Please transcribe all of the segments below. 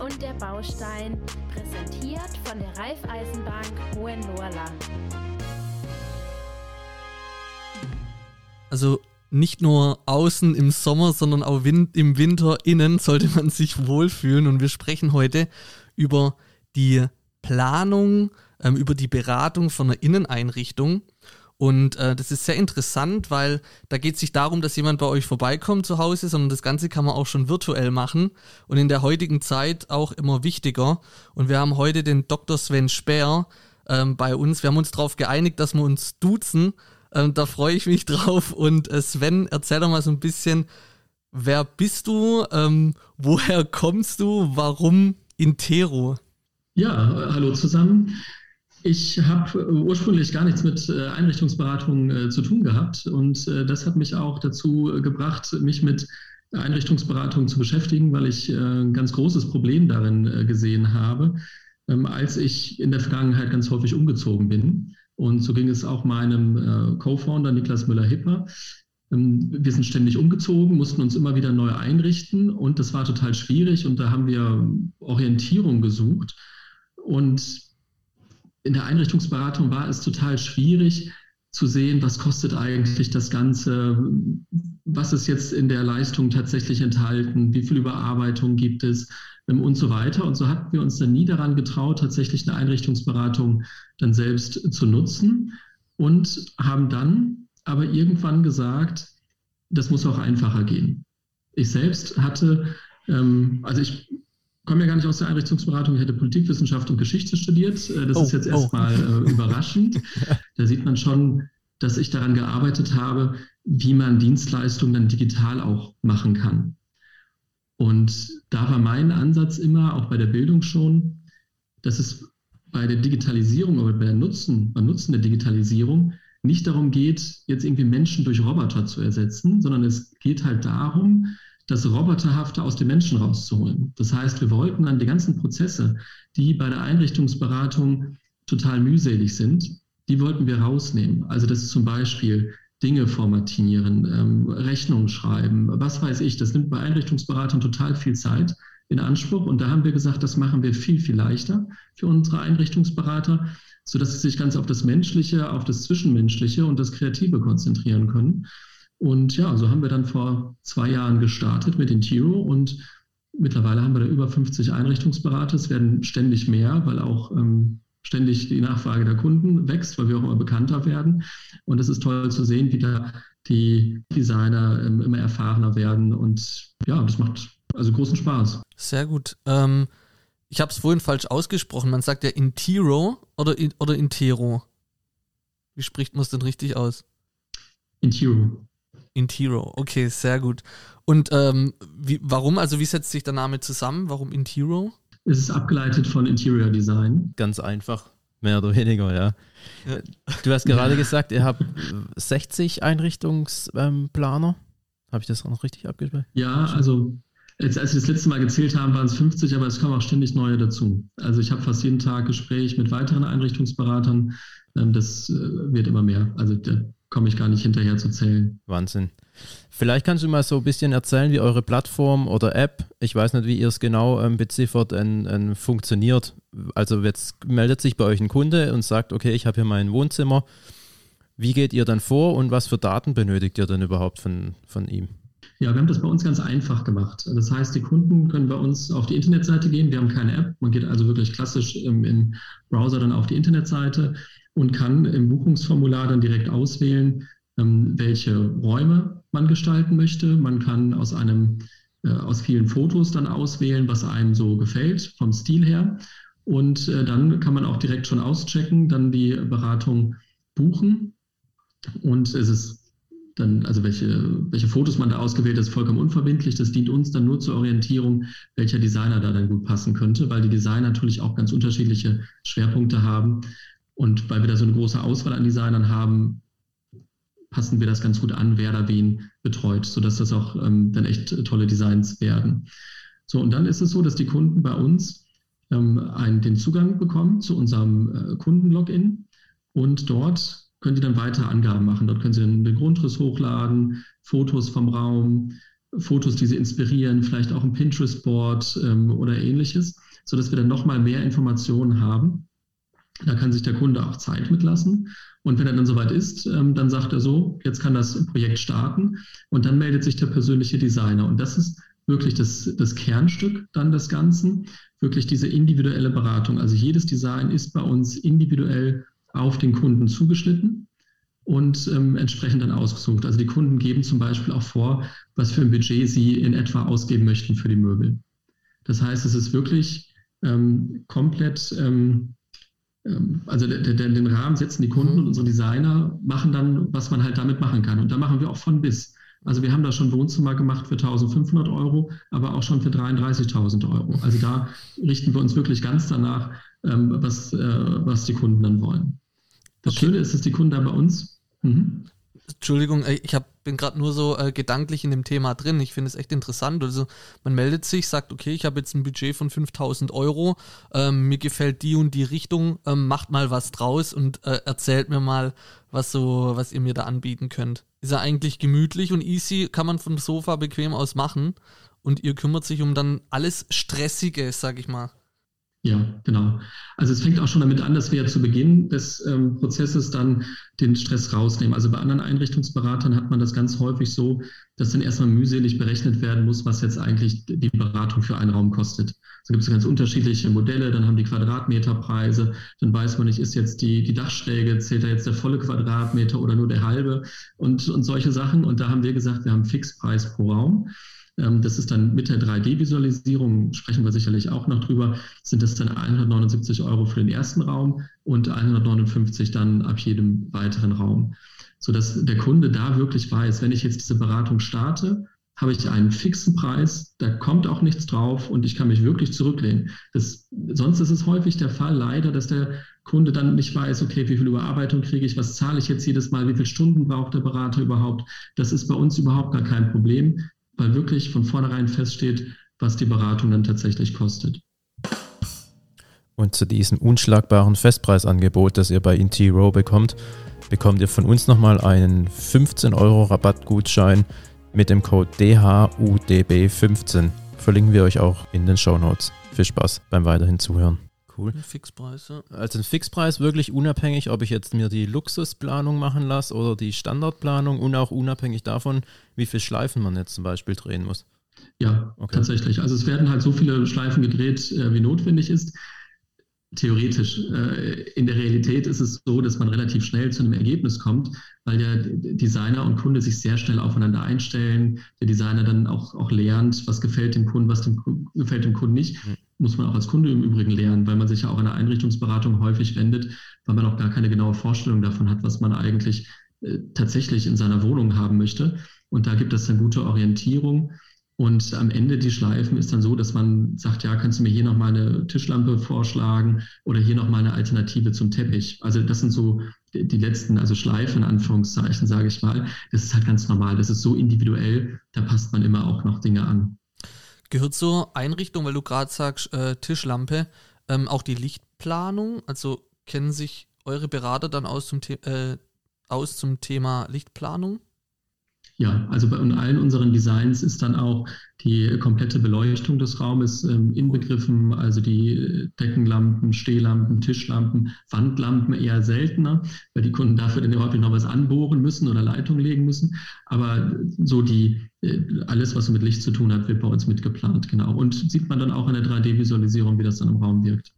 Und der Baustein, präsentiert von der Raiffeisenbank Hohenlohrland. Also nicht nur außen im Sommer, sondern auch im Winter innen sollte man sich wohlfühlen. Und wir sprechen heute über die Planung, ähm, über die Beratung von einer Inneneinrichtung. Und äh, das ist sehr interessant, weil da geht es nicht darum, dass jemand bei euch vorbeikommt zu Hause, sondern das Ganze kann man auch schon virtuell machen und in der heutigen Zeit auch immer wichtiger. Und wir haben heute den Dr. Sven Speer ähm, bei uns. Wir haben uns darauf geeinigt, dass wir uns duzen. Ähm, da freue ich mich drauf. Und äh, Sven, erzähl doch mal so ein bisschen, wer bist du, ähm, woher kommst du, warum Intero? Ja, hallo zusammen. Ich habe ursprünglich gar nichts mit äh, Einrichtungsberatung äh, zu tun gehabt und äh, das hat mich auch dazu gebracht, mich mit Einrichtungsberatung zu beschäftigen, weil ich ein ganz großes Problem darin gesehen habe, ähm, als ich in der Vergangenheit ganz häufig umgezogen bin. Und so ging es auch meinem Co-Founder Niklas Müller-Hipper. Ähm, wir sind ständig umgezogen, mussten uns immer wieder neu einrichten und das war total schwierig und da haben wir Orientierung gesucht. Und in der Einrichtungsberatung war es total schwierig zu sehen, was kostet eigentlich das Ganze, was ist jetzt in der Leistung tatsächlich enthalten, wie viel Überarbeitung gibt es ähm, und so weiter. Und so hatten wir uns dann nie daran getraut, tatsächlich eine Einrichtungsberatung dann selbst zu nutzen und haben dann aber irgendwann gesagt, das muss auch einfacher gehen. Ich selbst hatte, ähm, also ich komme ja gar nicht aus der Einrichtungsberatung, ich hätte Politikwissenschaft und Geschichte studiert. Äh, das oh, ist jetzt oh. erstmal äh, überraschend. Da sieht man schon, dass ich daran gearbeitet habe, wie man Dienstleistungen dann digital auch machen kann. Und da war mein Ansatz immer, auch bei der Bildung schon, dass es bei der Digitalisierung oder bei der Nutzen, beim Nutzen der Digitalisierung nicht darum geht, jetzt irgendwie Menschen durch Roboter zu ersetzen, sondern es geht halt darum, das Roboterhafte aus dem Menschen rauszuholen. Das heißt, wir wollten dann die ganzen Prozesse, die bei der Einrichtungsberatung total mühselig sind, die wollten wir rausnehmen. Also das zum Beispiel Dinge formatieren, ähm, Rechnungen schreiben, was weiß ich. Das nimmt bei Einrichtungsberatern total viel Zeit in Anspruch. Und da haben wir gesagt, das machen wir viel, viel leichter für unsere Einrichtungsberater, sodass sie sich ganz auf das Menschliche, auf das Zwischenmenschliche und das Kreative konzentrieren können. Und ja, so haben wir dann vor zwei Jahren gestartet mit Intiro und mittlerweile haben wir da über 50 Einrichtungsberater. Es werden ständig mehr, weil auch ähm, ständig die Nachfrage der Kunden wächst, weil wir auch immer bekannter werden. Und es ist toll zu sehen, wie da die Designer ähm, immer erfahrener werden. Und ja, das macht also großen Spaß. Sehr gut. Ähm, ich habe es vorhin falsch ausgesprochen. Man sagt ja Intiro oder, in, oder Intero. Wie spricht man es denn richtig aus? Intiro. Intiro, okay, sehr gut. Und ähm, wie, warum, also wie setzt sich der Name zusammen? Warum Intiro? Es ist abgeleitet von Interior Design. Ganz einfach, mehr oder weniger, ja. ja. Du hast gerade gesagt, ihr habt 60 Einrichtungsplaner. Habe ich das auch noch richtig abgespeichert? Ja, also als, als wir das letzte Mal gezählt haben, waren es 50, aber es kommen auch ständig neue dazu. Also ich habe fast jeden Tag Gespräch mit weiteren Einrichtungsberatern. Ähm, das äh, wird immer mehr. Also der komme ich gar nicht hinterher zu zählen. Wahnsinn. Vielleicht kannst du mal so ein bisschen erzählen, wie eure Plattform oder App, ich weiß nicht, wie ihr es genau ähm, beziffert, ähm, ähm, funktioniert. Also jetzt meldet sich bei euch ein Kunde und sagt, okay, ich habe hier mein Wohnzimmer. Wie geht ihr dann vor und was für Daten benötigt ihr denn überhaupt von, von ihm? Ja, wir haben das bei uns ganz einfach gemacht. Das heißt, die Kunden können bei uns auf die Internetseite gehen. Wir haben keine App. Man geht also wirklich klassisch im, im Browser dann auf die Internetseite und kann im Buchungsformular dann direkt auswählen, ähm, welche Räume man gestalten möchte. Man kann aus einem äh, aus vielen Fotos dann auswählen, was einem so gefällt vom Stil her. Und äh, dann kann man auch direkt schon auschecken, dann die Beratung buchen. Und es ist dann, also welche, welche Fotos man da ausgewählt hat, ist vollkommen unverbindlich. Das dient uns dann nur zur Orientierung, welcher Designer da dann gut passen könnte, weil die Designer natürlich auch ganz unterschiedliche Schwerpunkte haben. Und weil wir da so eine große Auswahl an Designern haben, passen wir das ganz gut an, wer da wen betreut, sodass das auch ähm, dann echt tolle Designs werden. So, und dann ist es so, dass die Kunden bei uns ähm, einen, den Zugang bekommen zu unserem äh, Kunden-Login und dort können sie dann weitere Angaben machen. Dort können sie den Grundriss hochladen, Fotos vom Raum, Fotos, die sie inspirieren, vielleicht auch ein Pinterest-Board ähm, oder ähnliches, sodass wir dann nochmal mehr Informationen haben. Da kann sich der Kunde auch Zeit mitlassen. Und wenn er dann soweit ist, ähm, dann sagt er so, jetzt kann das Projekt starten. Und dann meldet sich der persönliche Designer. Und das ist wirklich das, das Kernstück dann des Ganzen, wirklich diese individuelle Beratung. Also jedes Design ist bei uns individuell auf den Kunden zugeschnitten und ähm, entsprechend dann ausgesucht. Also die Kunden geben zum Beispiel auch vor, was für ein Budget sie in etwa ausgeben möchten für die Möbel. Das heißt, es ist wirklich ähm, komplett, ähm, also der, der, den Rahmen setzen die Kunden und unsere Designer machen dann, was man halt damit machen kann. Und da machen wir auch von bis. Also wir haben da schon Wohnzimmer gemacht für 1500 Euro, aber auch schon für 33.000 Euro. Also da richten wir uns wirklich ganz danach, ähm, was, äh, was die Kunden dann wollen. Das okay. Schöne ist, dass die Kunden da bei uns. Mhm. Entschuldigung, äh, ich hab, bin gerade nur so äh, gedanklich in dem Thema drin. Ich finde es echt interessant. Also man meldet sich, sagt, okay, ich habe jetzt ein Budget von 5000 Euro, ähm, mir gefällt die und die Richtung, ähm, macht mal was draus und äh, erzählt mir mal, was so, was ihr mir da anbieten könnt. Ist ja eigentlich gemütlich und easy, kann man vom Sofa bequem aus machen und ihr kümmert sich um dann alles Stressige, sag ich mal. Ja, genau. Also es fängt auch schon damit an, dass wir zu Beginn des ähm, Prozesses dann den Stress rausnehmen. Also bei anderen Einrichtungsberatern hat man das ganz häufig so, dass dann erstmal mühselig berechnet werden muss, was jetzt eigentlich die Beratung für einen Raum kostet. So gibt es ganz unterschiedliche Modelle, dann haben die Quadratmeterpreise, dann weiß man nicht, ist jetzt die, die Dachschräge, zählt da jetzt der volle Quadratmeter oder nur der halbe und, und solche Sachen. Und da haben wir gesagt, wir haben Fixpreis pro Raum. Ähm, das ist dann mit der 3D-Visualisierung, sprechen wir sicherlich auch noch drüber, sind das dann 179 Euro für den ersten Raum und 159 dann ab jedem weiteren Raum. Sodass der Kunde da wirklich weiß, wenn ich jetzt diese Beratung starte, habe ich einen fixen Preis, da kommt auch nichts drauf und ich kann mich wirklich zurücklehnen. Das, sonst ist es häufig der Fall, leider, dass der Kunde dann nicht weiß, okay, wie viel Überarbeitung kriege ich, was zahle ich jetzt jedes Mal, wie viele Stunden braucht der Berater überhaupt. Das ist bei uns überhaupt gar kein Problem weil wirklich von vornherein feststeht, was die Beratung dann tatsächlich kostet. Und zu diesem unschlagbaren Festpreisangebot, das ihr bei Intiro bekommt, bekommt ihr von uns nochmal einen 15 Euro Rabattgutschein mit dem Code DHUDB15. Verlinken wir euch auch in den Show Notes. Viel Spaß beim weiterhin Zuhören. Cool. Fixpreis, ja. Also ein Fixpreis wirklich unabhängig, ob ich jetzt mir die Luxusplanung machen lasse oder die Standardplanung und auch unabhängig davon, wie viele Schleifen man jetzt zum Beispiel drehen muss. Ja, okay. tatsächlich. Also es werden halt so viele Schleifen gedreht, äh, wie notwendig ist theoretisch. Äh, in der Realität ist es so, dass man relativ schnell zu einem Ergebnis kommt, weil der Designer und Kunde sich sehr schnell aufeinander einstellen. Der Designer dann auch, auch lernt, was gefällt dem Kunden, was dem, gefällt dem Kunden nicht. Mhm. Muss man auch als Kunde im Übrigen lernen, weil man sich ja auch in der Einrichtungsberatung häufig wendet, weil man auch gar keine genaue Vorstellung davon hat, was man eigentlich äh, tatsächlich in seiner Wohnung haben möchte. Und da gibt es dann gute Orientierung. Und am Ende die Schleifen ist dann so, dass man sagt, ja, kannst du mir hier nochmal eine Tischlampe vorschlagen oder hier nochmal eine Alternative zum Teppich. Also das sind so die letzten, also Schleifen in Anführungszeichen, sage ich mal. Das ist halt ganz normal. Das ist so individuell, da passt man immer auch noch Dinge an. Gehört zur Einrichtung, weil du gerade sagst, äh, Tischlampe, ähm, auch die Lichtplanung? Also kennen sich eure Berater dann aus zum, The äh, aus zum Thema Lichtplanung? Ja, also bei allen unseren Designs ist dann auch die komplette Beleuchtung des Raumes ähm, inbegriffen, also die Deckenlampen, Stehlampen, Tischlampen, Wandlampen eher seltener, weil die Kunden dafür dann häufig noch was anbohren müssen oder Leitung legen müssen. Aber so die, äh, alles, was mit Licht zu tun hat, wird bei uns mitgeplant, genau. Und sieht man dann auch in der 3D-Visualisierung, wie das dann im Raum wirkt.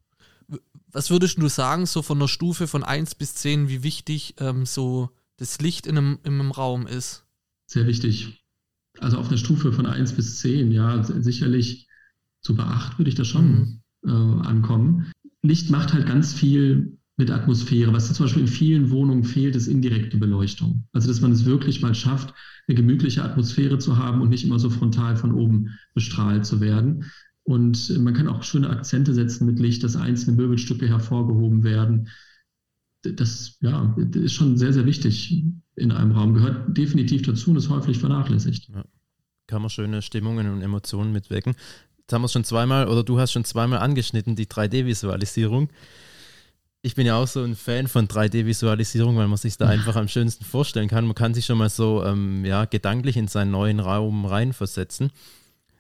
Was würdest du sagen, so von der Stufe von 1 bis 10, wie wichtig ähm, so das Licht in einem, in einem Raum ist? Sehr wichtig. Also auf einer Stufe von 1 bis 10, ja, sicherlich so bei 8 würde ich da schon mhm. äh, ankommen. Licht macht halt ganz viel mit Atmosphäre. Was zum Beispiel in vielen Wohnungen fehlt, ist indirekte Beleuchtung. Also, dass man es wirklich mal schafft, eine gemütliche Atmosphäre zu haben und nicht immer so frontal von oben bestrahlt zu werden. Und man kann auch schöne Akzente setzen mit Licht, dass einzelne Möbelstücke hervorgehoben werden das ja, ist schon sehr, sehr wichtig in einem Raum, gehört definitiv dazu und ist häufig vernachlässigt. Ja. Kann man schöne Stimmungen und Emotionen mitwecken. Jetzt haben wir schon zweimal, oder du hast schon zweimal angeschnitten, die 3D-Visualisierung. ich bin ja auch so ein Fan von 3D-Visualisierung, weil man sich da einfach am schönsten vorstellen kann. Man kann sich schon mal so ähm, ja, gedanklich in seinen neuen Raum reinversetzen.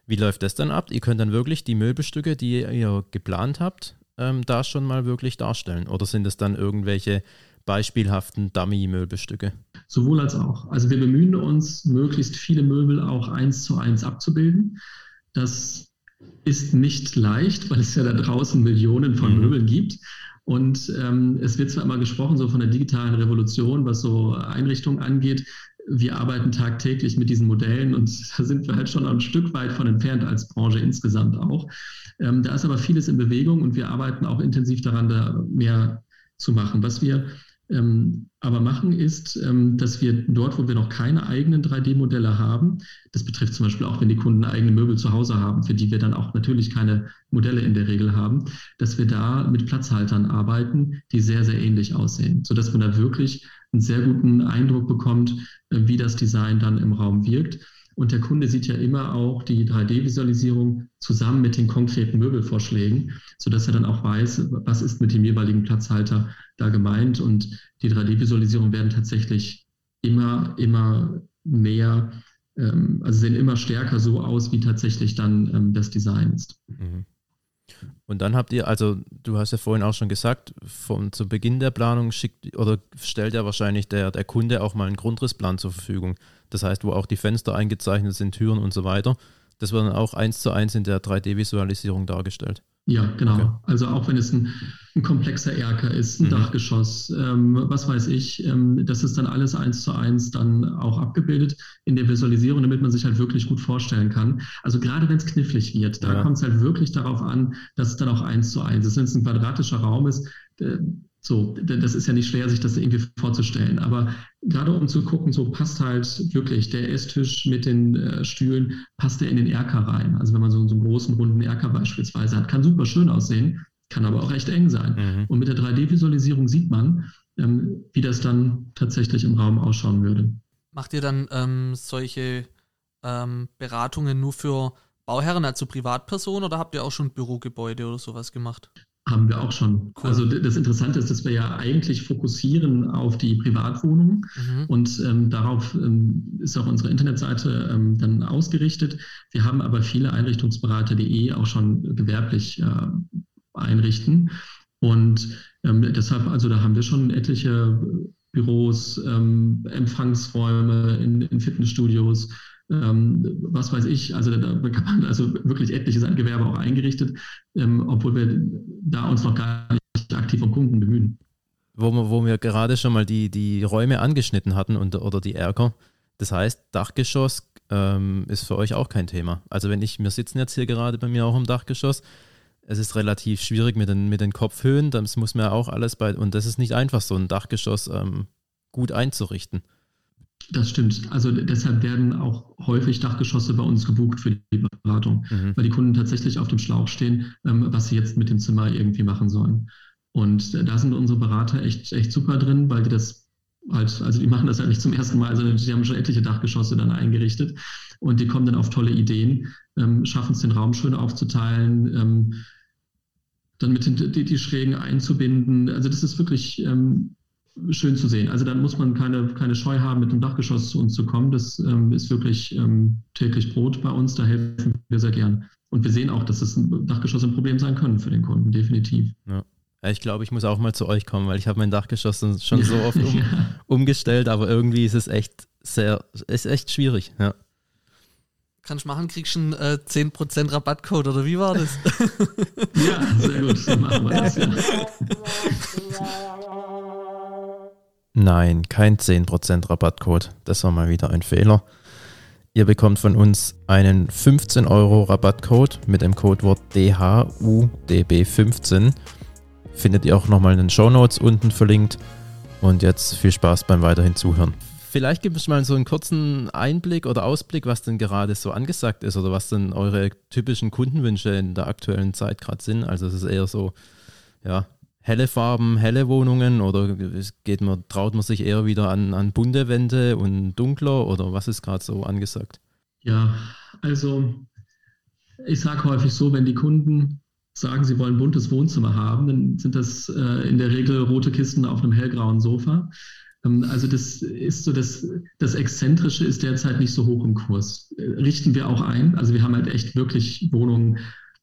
Wie läuft das dann ab? Ihr könnt dann wirklich die Möbelstücke, die ihr geplant habt, ähm, da schon mal wirklich darstellen? Oder sind es dann irgendwelche beispielhaften Dummy-Möbelstücke? Sowohl als auch. Also wir bemühen uns, möglichst viele Möbel auch eins zu eins abzubilden. Das ist nicht leicht, weil es ja da draußen Millionen von mhm. Möbeln gibt. Und ähm, es wird zwar immer gesprochen, so von der digitalen Revolution, was so Einrichtungen angeht. Wir arbeiten tagtäglich mit diesen Modellen und da sind wir halt schon ein Stück weit von entfernt als Branche insgesamt auch. Ähm, da ist aber vieles in Bewegung und wir arbeiten auch intensiv daran, da mehr zu machen. Was wir ähm, aber machen, ist, ähm, dass wir dort, wo wir noch keine eigenen 3D-Modelle haben, das betrifft zum Beispiel auch, wenn die Kunden eigene Möbel zu Hause haben, für die wir dann auch natürlich keine Modelle in der Regel haben, dass wir da mit Platzhaltern arbeiten, die sehr, sehr ähnlich aussehen, sodass man da wirklich einen sehr guten Eindruck bekommt, äh, wie das Design dann im Raum wirkt. Und der Kunde sieht ja immer auch die 3D-Visualisierung zusammen mit den konkreten Möbelvorschlägen, sodass er dann auch weiß, was ist mit dem jeweiligen Platzhalter da gemeint. Und die 3D-Visualisierungen werden tatsächlich immer, immer mehr, ähm, also sehen immer stärker so aus, wie tatsächlich dann ähm, das Design ist. Mhm. Und dann habt ihr, also du hast ja vorhin auch schon gesagt, von zu Beginn der Planung schickt oder stellt ja wahrscheinlich der, der Kunde auch mal einen Grundrissplan zur Verfügung. Das heißt, wo auch die Fenster eingezeichnet sind, Türen und so weiter. Das wird dann auch eins zu eins in der 3D-Visualisierung dargestellt. Ja, genau. Okay. Also auch wenn es ein, ein komplexer Erker ist, ein mhm. Dachgeschoss, ähm, was weiß ich, ähm, das ist dann alles eins zu eins dann auch abgebildet in der Visualisierung, damit man sich halt wirklich gut vorstellen kann. Also gerade wenn es knifflig wird, da ja. kommt es halt wirklich darauf an, dass es dann auch eins zu eins ist. Wenn es ein quadratischer Raum ist, so, das ist ja nicht schwer, sich das irgendwie vorzustellen. Aber gerade um zu gucken, so passt halt wirklich der Esstisch mit den äh, Stühlen, passt der in den Erker rein. Also wenn man so, so einen großen runden Erker beispielsweise hat, kann super schön aussehen, kann aber auch recht eng sein. Mhm. Und mit der 3D-Visualisierung sieht man, ähm, wie das dann tatsächlich im Raum ausschauen würde. Macht ihr dann ähm, solche ähm, Beratungen nur für Bauherren, also Privatpersonen, oder habt ihr auch schon Bürogebäude oder sowas gemacht? Haben wir auch schon. Cool. Also das Interessante ist, dass wir ja eigentlich fokussieren auf die Privatwohnungen mhm. und ähm, darauf ähm, ist auch unsere Internetseite ähm, dann ausgerichtet. Wir haben aber viele Einrichtungsberater, die eh auch schon gewerblich äh, einrichten. Und ähm, deshalb, also da haben wir schon etliche Büros, ähm, Empfangsräume in, in Fitnessstudios, ähm, was weiß ich, also da man also wirklich etliches Gewerbe auch eingerichtet, ähm, obwohl wir da uns noch gar nicht aktiv um Kunden bemühen. Wo wir, wo wir gerade schon mal die, die Räume angeschnitten hatten und, oder die Erker. Das heißt, Dachgeschoss ähm, ist für euch auch kein Thema. Also wenn ich, wir sitzen jetzt hier gerade bei mir auch im Dachgeschoss, es ist relativ schwierig mit den, mit den Kopfhöhen, das muss man ja auch alles bei, und das ist nicht einfach, so ein Dachgeschoss ähm, gut einzurichten. Das stimmt. Also deshalb werden auch häufig Dachgeschosse bei uns gebucht für die Beratung, mhm. weil die Kunden tatsächlich auf dem Schlauch stehen, ähm, was sie jetzt mit dem Zimmer irgendwie machen sollen. Und da sind unsere Berater echt, echt super drin, weil die das halt, also die machen das halt nicht zum ersten Mal, sondern die haben schon etliche Dachgeschosse dann eingerichtet und die kommen dann auf tolle Ideen, ähm, schaffen es den Raum schön aufzuteilen, ähm, dann mit den die, die Schrägen einzubinden. Also das ist wirklich ähm, schön zu sehen. Also dann muss man keine, keine Scheu haben, mit dem Dachgeschoss zu uns zu kommen. Das ähm, ist wirklich ähm, täglich Brot bei uns. Da helfen wir sehr gern. Und wir sehen auch, dass es ein Dachgeschoss ein Problem sein können für den Kunden, definitiv. Ja. Ich glaube, ich muss auch mal zu euch kommen, weil ich habe mein Dachgeschoss schon so oft um, ja. umgestellt, aber irgendwie ist es echt sehr, ist echt schwierig, ja. Kannst du machen, kriegst du einen äh, 10% Rabattcode oder wie war das? ja, sehr gut, so machen wir das, ja. Nein, kein 10% Rabattcode. Das war mal wieder ein Fehler. Ihr bekommt von uns einen 15 Euro Rabattcode mit dem Codewort DHUDB15. Findet ihr auch nochmal in den Show Notes unten verlinkt. Und jetzt viel Spaß beim weiterhin Zuhören. Vielleicht gibt es mal so einen kurzen Einblick oder Ausblick, was denn gerade so angesagt ist oder was denn eure typischen Kundenwünsche in der aktuellen Zeit gerade sind. Also es ist eher so, ja, helle Farben, helle Wohnungen oder geht man, traut man sich eher wieder an, an bunte Wände und dunkler oder was ist gerade so angesagt? Ja, also ich sage häufig so, wenn die Kunden sagen, sie wollen buntes Wohnzimmer haben, dann sind das äh, in der Regel rote Kisten auf einem hellgrauen Sofa. Ähm, also das ist so, das, das Exzentrische ist derzeit nicht so hoch im Kurs. Äh, richten wir auch ein. Also wir haben halt echt wirklich Wohnungen,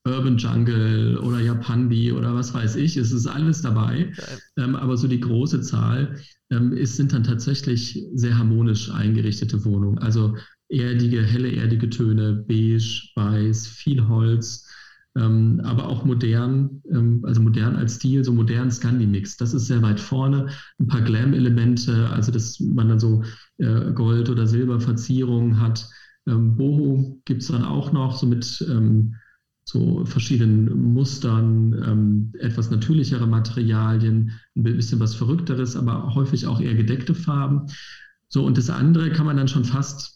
Urban Jungle oder Japandi oder was weiß ich. Es ist alles dabei. Ähm, aber so die große Zahl ähm, ist, sind dann tatsächlich sehr harmonisch eingerichtete Wohnungen. Also erdige, helle, erdige Töne, beige, weiß, viel Holz, ähm, aber auch modern, ähm, also modern als Stil, so modern Scandi-Mix. Das ist sehr weit vorne. Ein paar Glam-Elemente, also dass man dann so äh, Gold- oder Silberverzierungen hat. Ähm, Boho gibt es dann auch noch, so mit ähm, so verschiedenen Mustern, ähm, etwas natürlichere Materialien, ein bisschen was Verrückteres, aber häufig auch eher gedeckte Farben. So, und das andere kann man dann schon fast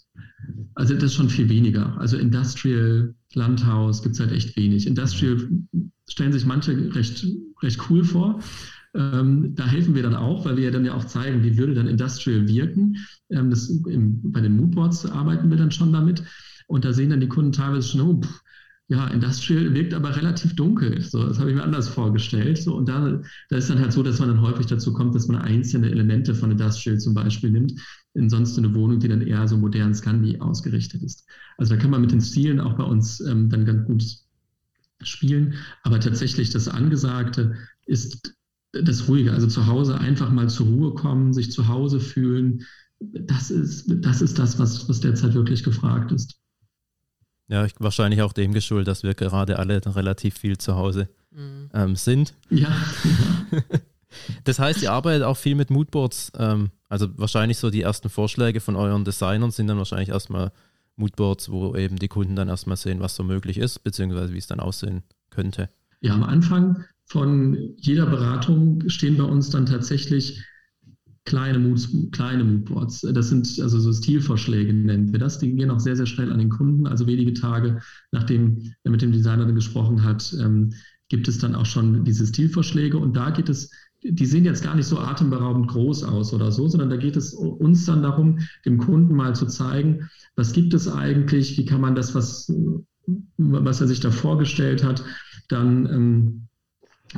also das ist schon viel weniger. Also Industrial, Landhaus gibt es halt echt wenig. Industrial stellen sich manche recht, recht cool vor. Ähm, da helfen wir dann auch, weil wir ja dann ja auch zeigen, wie würde dann Industrial wirken. Ähm, das, im, bei den Moodboards arbeiten wir dann schon damit. Und da sehen dann die Kunden teilweise schon, oh, pff, ja, Industrial wirkt aber relativ dunkel. So, das habe ich mir anders vorgestellt. So, und da, da ist dann halt so, dass man dann häufig dazu kommt, dass man einzelne Elemente von Industrial zum Beispiel nimmt, in sonst eine Wohnung, die dann eher so modern Scandi ausgerichtet ist. Also da kann man mit den Stilen auch bei uns ähm, dann ganz gut spielen. Aber tatsächlich das Angesagte ist das Ruhige. Also zu Hause einfach mal zur Ruhe kommen, sich zu Hause fühlen. Das ist das, ist das was, was derzeit wirklich gefragt ist. Ja, ich, wahrscheinlich auch dem geschuldet, dass wir gerade alle relativ viel zu Hause mhm. ähm, sind. Ja. das heißt, ihr arbeitet auch viel mit Moodboards. Ähm, also wahrscheinlich so die ersten Vorschläge von euren Designern sind dann wahrscheinlich erstmal Moodboards, wo eben die Kunden dann erstmal sehen, was so möglich ist, beziehungsweise wie es dann aussehen könnte. Ja, am Anfang von jeder Beratung stehen bei uns dann tatsächlich kleine, Moods, kleine Moodboards. Das sind also so Stilvorschläge, nennen wir das. Die gehen auch sehr, sehr schnell an den Kunden. Also wenige Tage, nachdem er mit dem Designer gesprochen hat, ähm, gibt es dann auch schon diese Stilvorschläge. Und da geht es, die sehen jetzt gar nicht so atemberaubend groß aus oder so, sondern da geht es uns dann darum, dem Kunden mal zu zeigen, was gibt es eigentlich, wie kann man das, was, was er sich da vorgestellt hat, dann ähm,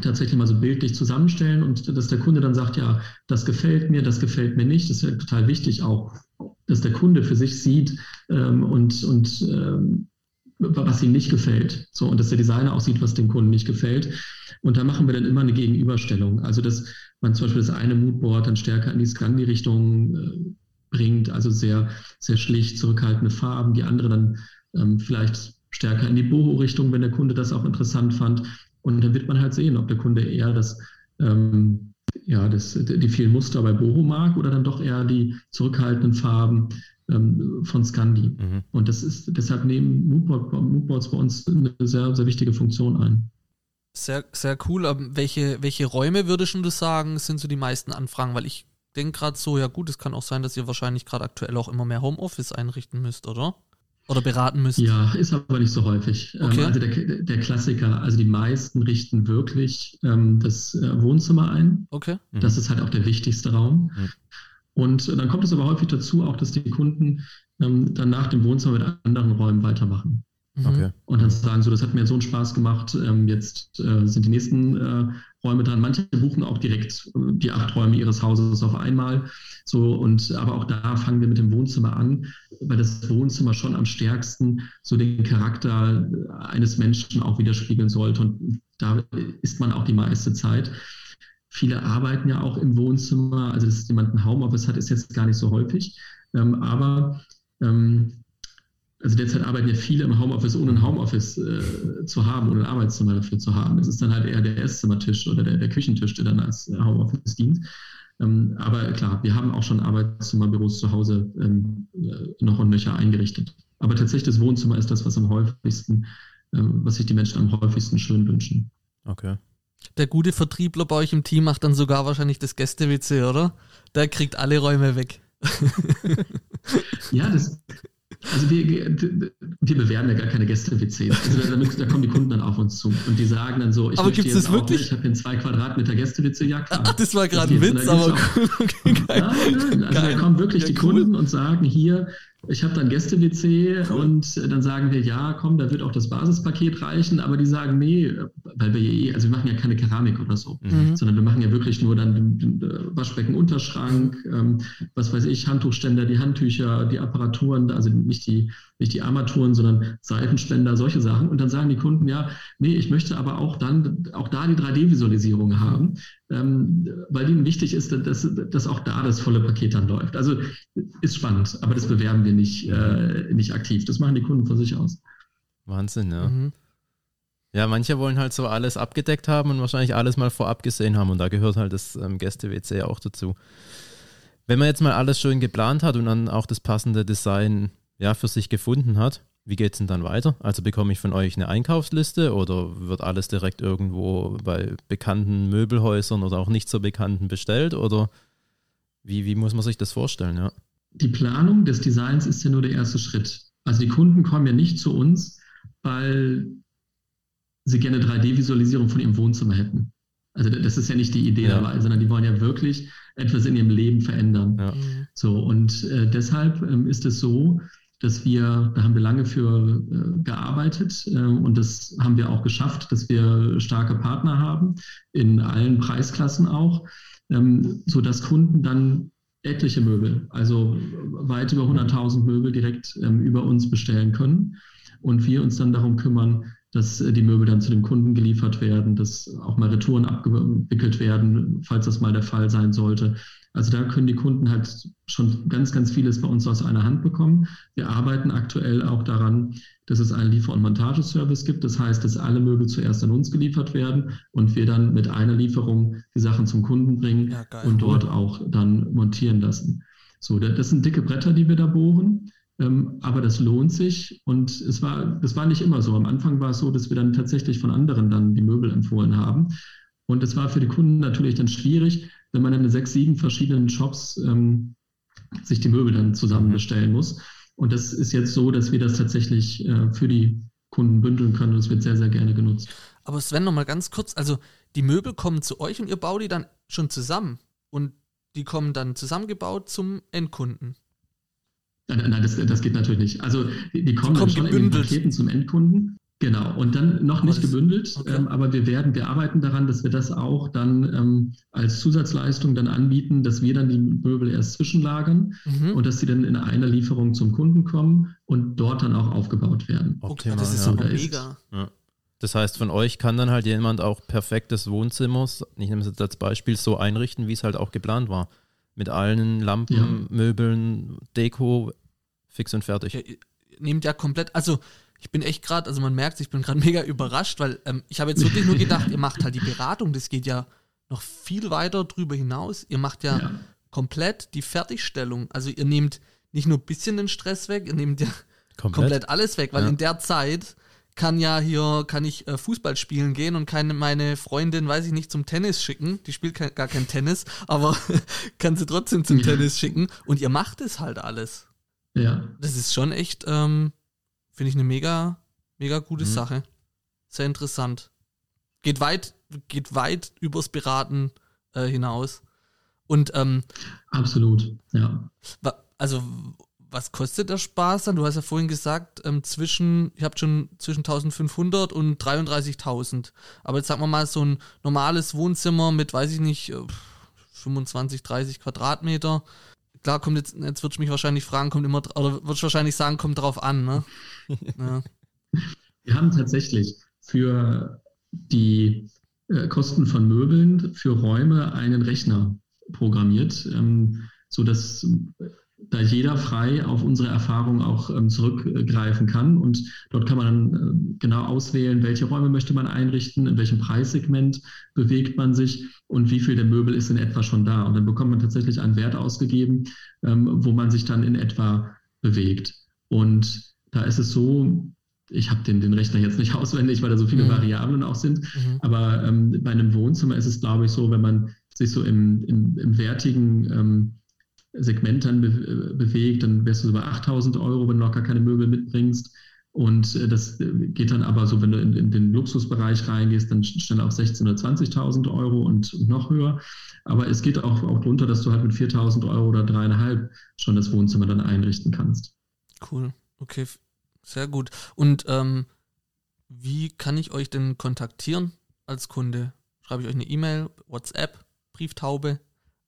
tatsächlich mal so bildlich zusammenstellen und dass der Kunde dann sagt, ja, das gefällt mir, das gefällt mir nicht. Das ist ja total wichtig auch, dass der Kunde für sich sieht ähm, und, und ähm, was ihm nicht gefällt. So, und dass der Designer auch sieht, was dem Kunden nicht gefällt. Und da machen wir dann immer eine Gegenüberstellung. Also, dass man zum Beispiel das eine Moodboard dann stärker in die Scandi-Richtung äh, bringt, also sehr, sehr schlicht, zurückhaltende Farben, die andere dann ähm, vielleicht stärker in die Boho-Richtung, wenn der Kunde das auch interessant fand. Und dann wird man halt sehen, ob der Kunde eher das, ähm, ja, das, die vielen Muster bei Boho mag oder dann doch eher die zurückhaltenden Farben ähm, von Scandi. Mhm. Und das ist deshalb nehmen Moodboard, Moodboards bei uns eine sehr, sehr wichtige Funktion ein. Sehr, sehr cool. Aber welche, welche Räume würdest du sagen, sind so die meisten Anfragen? Weil ich denke gerade so, ja gut, es kann auch sein, dass ihr wahrscheinlich gerade aktuell auch immer mehr Homeoffice einrichten müsst, oder? Oder beraten müsst? Ja, ist aber nicht so häufig. Ähm, okay. Also der, der, Klassiker, also die meisten richten wirklich ähm, das äh, Wohnzimmer ein. Okay. Mhm. Das ist halt auch der wichtigste Raum. Mhm. Und dann kommt es aber häufig dazu auch, dass die Kunden ähm, dann nach dem Wohnzimmer mit anderen Räumen weitermachen. Mhm. Okay. Und dann sagen so, das hat mir so einen Spaß gemacht, ähm, jetzt äh, sind die nächsten äh, Räume dran. Manche buchen auch direkt äh, die acht Räume ihres Hauses auf einmal. So, und aber auch da fangen wir mit dem Wohnzimmer an, weil das Wohnzimmer schon am stärksten so den Charakter eines Menschen auch widerspiegeln sollte. Und da ist man auch die meiste Zeit. Viele arbeiten ja auch im Wohnzimmer, also dass jemand ein Homeoffice hat, ist jetzt gar nicht so häufig. Ähm, aber ähm, also derzeit arbeiten ja viele im Homeoffice, ohne ein Homeoffice äh, zu haben oder ein Arbeitszimmer dafür zu haben. Es ist dann halt eher der Esszimmertisch oder der, der Küchentisch, der dann als Homeoffice dient. Ähm, aber klar, wir haben auch schon Arbeitszimmerbüros zu Hause ähm, äh, noch und nöcher eingerichtet. Aber tatsächlich das Wohnzimmer ist das, was am häufigsten, äh, was sich die Menschen am häufigsten schön wünschen. Okay. Der gute Vertriebler bei euch im Team macht dann sogar wahrscheinlich das Gäste-WC, oder? Der kriegt alle Räume weg. ja, das, also wir, wir bewerben ja gar keine Gäste-WCs. Also da, da, kommen die Kunden dann auf uns zu und die sagen dann so, ich aber gibt's das wirklich? Auch, ich habe hier zwei Quadratmeter Gäste-WC, ja klar. Ach, das war gerade ein Witz, aber cool. Okay, geil. Nein, nein. Also geil. da kommen wirklich ja, die cool. Kunden und sagen hier, ich habe dann Gäste-WC cool. und dann sagen wir, ja, komm, da wird auch das Basispaket reichen, aber die sagen, nee, weil wir eh, also wir machen ja keine Keramik oder so, mhm. sondern wir machen ja wirklich nur dann den, äh, Waschbecken-Unterschrank, ähm, was weiß ich, Handtuchständer, die Handtücher, die Apparaturen, also nicht die, nicht die Armaturen, sondern Seifenspender, solche Sachen. Und dann sagen die Kunden, ja, nee, ich möchte aber auch dann, auch da die 3D-Visualisierung haben, ähm, weil ihnen wichtig ist, dass, dass auch da das volle Paket dann läuft. Also ist spannend, aber das bewerben wir nicht, äh, nicht aktiv. Das machen die Kunden von sich aus. Wahnsinn, ja. Mhm. Ja, manche wollen halt so alles abgedeckt haben und wahrscheinlich alles mal vorab gesehen haben und da gehört halt das ähm, Gäste-WC auch dazu. Wenn man jetzt mal alles schön geplant hat und dann auch das passende Design ja, für sich gefunden hat, wie geht es denn dann weiter? Also bekomme ich von euch eine Einkaufsliste oder wird alles direkt irgendwo bei bekannten Möbelhäusern oder auch nicht so bekannten bestellt? Oder wie, wie muss man sich das vorstellen? Ja? Die Planung des Designs ist ja nur der erste Schritt. Also die Kunden kommen ja nicht zu uns, weil sie gerne 3D-Visualisierung von ihrem Wohnzimmer hätten. Also das ist ja nicht die Idee ja. dabei, sondern die wollen ja wirklich etwas in ihrem Leben verändern. Ja. So und äh, deshalb ähm, ist es so, dass wir, da haben wir lange für äh, gearbeitet äh, und das haben wir auch geschafft, dass wir starke Partner haben, in allen Preisklassen auch, ähm, sodass Kunden dann etliche Möbel, also weit über 100.000 Möbel direkt ähm, über uns bestellen können und wir uns dann darum kümmern, dass äh, die Möbel dann zu dem Kunden geliefert werden, dass auch mal Retouren abgewickelt werden, falls das mal der Fall sein sollte. Also da können die Kunden halt schon ganz, ganz vieles bei uns aus einer Hand bekommen. Wir arbeiten aktuell auch daran, dass es einen Liefer- und Montageservice gibt. Das heißt, dass alle Möbel zuerst an uns geliefert werden und wir dann mit einer Lieferung die Sachen zum Kunden bringen ja, und dort auch dann montieren lassen. So, das sind dicke Bretter, die wir da bohren. Ähm, aber das lohnt sich und es war, das war nicht immer so. Am Anfang war es so, dass wir dann tatsächlich von anderen dann die Möbel empfohlen haben. Und es war für die Kunden natürlich dann schwierig, wenn man in sechs, sieben verschiedenen Shops ähm, sich die Möbel dann zusammen bestellen muss. Und das ist jetzt so, dass wir das tatsächlich äh, für die Kunden bündeln können und es wird sehr, sehr gerne genutzt. Aber Sven, nochmal ganz kurz, also die Möbel kommen zu euch und ihr baut die dann schon zusammen und die kommen dann zusammengebaut zum Endkunden. Nein, nein das, das geht natürlich nicht. Also die, die kommen, die kommen schon gebündelt. in den Paketen zum Endkunden. Genau, und dann noch nicht gebündelt, okay. ähm, aber wir werden, wir arbeiten daran, dass wir das auch dann ähm, als Zusatzleistung dann anbieten, dass wir dann die Möbel erst zwischenlagern mhm. und dass sie dann in einer Lieferung zum Kunden kommen und dort dann auch aufgebaut werden. Okay, das ist ja. aber mega. Ja. Das heißt, von euch kann dann halt jemand auch perfektes Wohnzimmer, ich nehme es jetzt als Beispiel, so einrichten, wie es halt auch geplant war. Mit allen Lampen, ja. Möbeln, Deko, fix und fertig. Ja, nehmt ja komplett, also ich bin echt gerade, also man merkt, ich bin gerade mega überrascht, weil ähm, ich habe jetzt wirklich nur gedacht, ihr macht halt die Beratung, das geht ja noch viel weiter drüber hinaus. Ihr macht ja, ja. komplett die Fertigstellung. Also ihr nehmt nicht nur ein bisschen den Stress weg, ihr nehmt ja komplett, komplett alles weg, weil ja. in der Zeit kann ja hier, kann ich äh, Fußball spielen gehen und kann meine Freundin, weiß ich nicht, zum Tennis schicken. Die spielt kein, gar kein Tennis, aber kann sie trotzdem zum ja. Tennis schicken. Und ihr macht es halt alles. Ja. Das ist schon echt, ähm, finde ich eine mega, mega gute mhm. Sache. Sehr interessant. Geht weit, geht weit übers Beraten äh, hinaus. Und ähm, absolut, ja. Also was kostet der Spaß dann? Du hast ja vorhin gesagt, ähm, zwischen, ihr habt schon zwischen 1500 und 33.000. Aber jetzt sagen wir mal so ein normales Wohnzimmer mit, weiß ich nicht, 25, äh, 30 Quadratmeter klar, kommt jetzt, jetzt würdest du mich wahrscheinlich fragen, kommt immer, oder würdest wahrscheinlich sagen, kommt drauf an, ne? Ja. Wir haben tatsächlich für die äh, Kosten von Möbeln für Räume einen Rechner programmiert, ähm, sodass da jeder frei auf unsere Erfahrung auch ähm, zurückgreifen kann. Und dort kann man dann äh, genau auswählen, welche Räume möchte man einrichten, in welchem Preissegment bewegt man sich und wie viel der Möbel ist in etwa schon da. Und dann bekommt man tatsächlich einen Wert ausgegeben, ähm, wo man sich dann in etwa bewegt. Und da ist es so, ich habe den, den Rechner jetzt nicht auswendig, weil da so viele mhm. Variablen auch sind, mhm. aber ähm, bei einem Wohnzimmer ist es, glaube ich, so, wenn man sich so im, im, im wertigen ähm, Segment dann be äh, bewegt, dann wärst du so bei 8000 Euro, wenn du noch gar keine Möbel mitbringst. Und äh, das äh, geht dann aber so, wenn du in, in den Luxusbereich reingehst, dann schnell auf 16.000 oder 20.000 Euro und, und, noch höher. Aber es geht auch, auch drunter, dass du halt mit 4.000 Euro oder dreieinhalb schon das Wohnzimmer dann einrichten kannst. Cool. Okay, sehr gut. Und ähm, wie kann ich euch denn kontaktieren als Kunde? Schreibe ich euch eine E-Mail, WhatsApp, Brieftaube?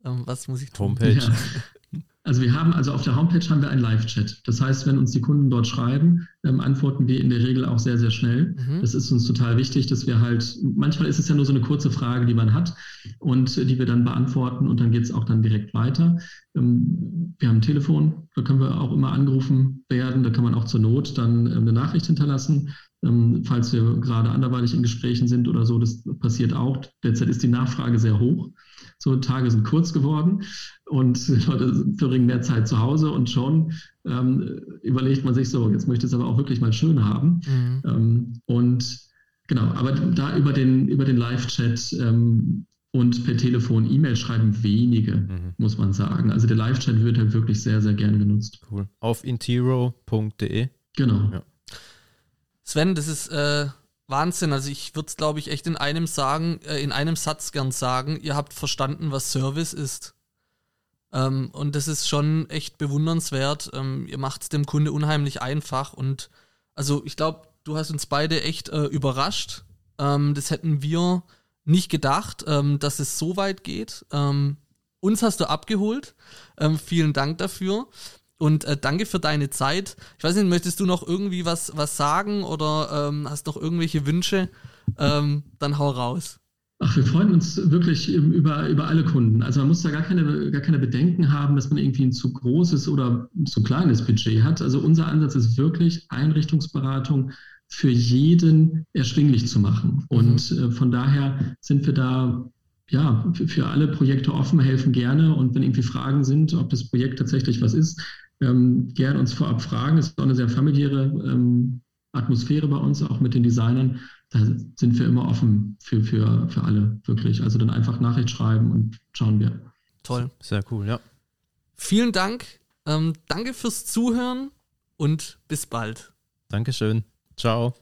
Ähm, was muss ich tun? Homepage. Also wir haben, also auf der Homepage haben wir einen Live-Chat. Das heißt, wenn uns die Kunden dort schreiben, ähm, antworten wir in der Regel auch sehr, sehr schnell. Mhm. Das ist uns total wichtig, dass wir halt, manchmal ist es ja nur so eine kurze Frage, die man hat und äh, die wir dann beantworten und dann geht es auch dann direkt weiter. Ähm, wir haben ein Telefon, da können wir auch immer angerufen werden, da kann man auch zur Not dann äh, eine Nachricht hinterlassen. Ähm, falls wir gerade anderweitig in Gesprächen sind oder so, das passiert auch. Derzeit ist die Nachfrage sehr hoch. So Tage sind kurz geworden und Leute verbringen mehr Zeit zu Hause und schon ähm, überlegt man sich so, jetzt möchte ich es aber auch wirklich mal schön haben. Mhm. Ähm, und genau, aber da über den, über den Live-Chat ähm, und per Telefon E-Mail schreiben wenige, mhm. muss man sagen. Also der Live-Chat wird halt wirklich sehr, sehr gern genutzt. Cool. Auf intiro.de. Genau. Ja. Sven, das ist äh, Wahnsinn. Also ich würde es, glaube ich, echt in einem sagen, äh, in einem Satz gern sagen, ihr habt verstanden, was Service ist. Ähm, und das ist schon echt bewundernswert. Ähm, ihr macht es dem Kunde unheimlich einfach. Und also ich glaube, du hast uns beide echt äh, überrascht. Ähm, das hätten wir nicht gedacht, ähm, dass es so weit geht. Ähm, uns hast du abgeholt. Ähm, vielen Dank dafür. Und äh, danke für deine Zeit. Ich weiß nicht, möchtest du noch irgendwie was, was sagen oder ähm, hast noch irgendwelche Wünsche? Ähm, dann hau raus. Ach, wir freuen uns wirklich über, über alle Kunden. Also man muss da gar keine, gar keine Bedenken haben, dass man irgendwie ein zu großes oder zu kleines Budget hat. Also unser Ansatz ist wirklich Einrichtungsberatung für jeden erschwinglich zu machen. Mhm. Und äh, von daher sind wir da ja, für, für alle Projekte offen, helfen gerne. Und wenn irgendwie Fragen sind, ob das Projekt tatsächlich was ist, ähm, gern uns vorab fragen. Es ist auch eine sehr familiäre ähm, Atmosphäre bei uns, auch mit den Designern. Da sind wir immer offen für, für, für alle, wirklich. Also dann einfach Nachricht schreiben und schauen wir. Toll. Sehr cool, ja. Vielen Dank. Ähm, danke fürs Zuhören und bis bald. Dankeschön. Ciao.